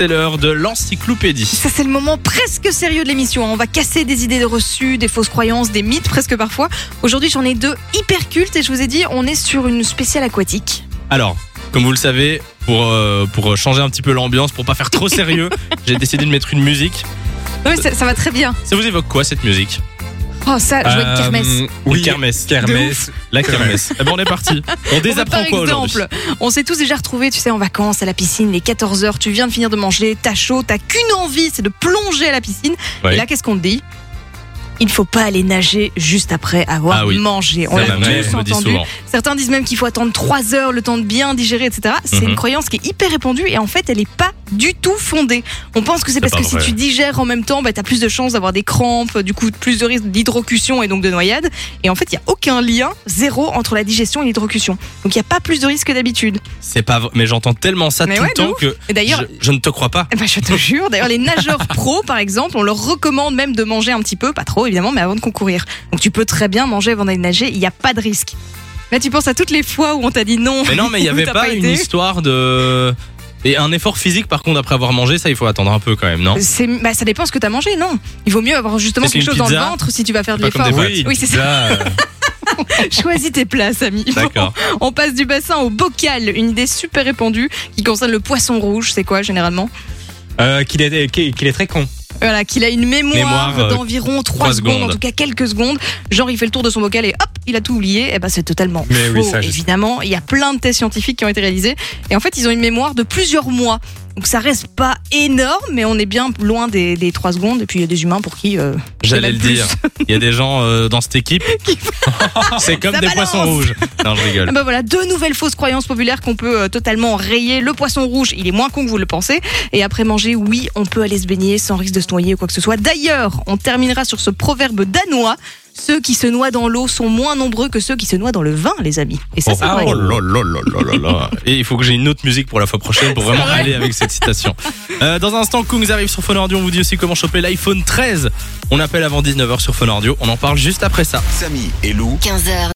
c'est l'heure de l'encyclopédie. Ça, c'est le moment presque sérieux de l'émission. hein. On va casser des idées de reçus, des fausses croyances, des mythes presque parfois. Aujourd'hui, j'en ai deux hyper cultes et je vous ai dit, on est sur une spéciale aquatique. Alors, comme vous le savez, pour, euh, pour changer un petit peu l'ambiance, pour pas faire trop sérieux, j'ai décidé de mettre une musique. Ça, ça va très bien. Ça vous évoque quoi cette musique? Oh, ça, je vois une kermesse. Euh, Une Oui, kermesse. kermesse. La kermesse. Eh ben on est parti. On désapprend par quoi aujourd'hui exemple, on s'est tous déjà retrouvés, tu sais, en vacances à la piscine, les 14 heures, tu viens de finir de manger, t'as chaud, t'as qu'une envie, c'est de plonger à la piscine. Ouais. Et là, qu'est-ce qu'on te dit? Il faut pas aller nager juste après avoir Ah oui. mangé. On l'a tous entendu. Certains disent même qu'il faut attendre 3 heures, le temps de bien digérer, etc. C'est Mhm. une croyance qui est hyper répandue et en fait, elle n'est pas du tout fondée. On pense que c'est parce que si tu digères en même temps, bah, tu as plus de chances d'avoir des crampes, du coup, plus de risque d'hydrocution et donc de noyade. Et en fait, il n'y a aucun lien, zéro, entre la digestion et l'hydrocution. Donc, il n'y a pas plus de risque que d'habitude. C'est pas vrai, mais j'entends tellement ça Mais tout ouais, le temps que Et d'ailleurs, je, je ne te crois pas. ben, je te jure, d'ailleurs, les nageurs pros, par exemple, on leur recommande même de manger un petit peu, pas trop évidemment, mais avant de concourir. Donc, tu peux très bien manger avant d'aller nager, il n'y a pas de risque. Là, tu penses à toutes les fois où on t'a dit non. Mais non, mais il y où avait pas, une histoire de et un effort physique par contre après avoir mangé, ça il faut attendre un peu quand même, non C'est, bah, ça dépend ce que tu as mangé, non Il vaut mieux avoir justement quelque chose dans le ventre si tu vas faire de l'effort. pâtes. Oui, c'est ça. Euh, Choisis tes places, ami. D'accord. On passe du bassin au bocal, une idée super répandue qui concerne le poisson rouge. C'est quoi généralement euh, qu'il est, qu'il est très con. Voilà, qu'il a une mémoire, Mémoire, euh, d'environ 3 trois secondes, en tout cas quelques secondes. Genre, il fait le tour de son bocal et hop, il a tout oublié. Et ben, c'est totalement Mais faux, oui, ça, évidemment. Il y a plein de tests scientifiques qui ont été réalisés. Et en fait, ils ont une mémoire de plusieurs mois. Donc, ça reste pas énorme, mais on est bien loin des, des 3 secondes. Et puis, il y a des humains pour qui. euh, J'allais le plus. dire. Il y a des gens euh, dans cette équipe. C'est comme Ça des balance. poissons rouges. Non, je Ah rigole. bah voilà, deux nouvelles fausses croyances populaires qu'on peut euh, totalement rayer. Le poisson rouge, il est moins con que vous le pensez. Et après manger, oui, on peut aller se baigner sans risque de se noyer ou quoi que ce soit. D'ailleurs, on terminera sur ce proverbe danois. Ceux qui se noient dans l'eau sont moins nombreux que ceux qui se noient dans le vin, les amis. Et ça, c'est oh, vrai. oh là là là là là là. Et il faut que j'ai une autre musique pour la fois prochaine pour vraiment aller avec cette citation. Euh, dans un instant, Kungs arrive sur Phone Audio. On vous dit aussi comment choper l'iPhone 13. On appelle avant 19h sur Phone Audio. On en parle juste après ça. Samy et Lou 15h,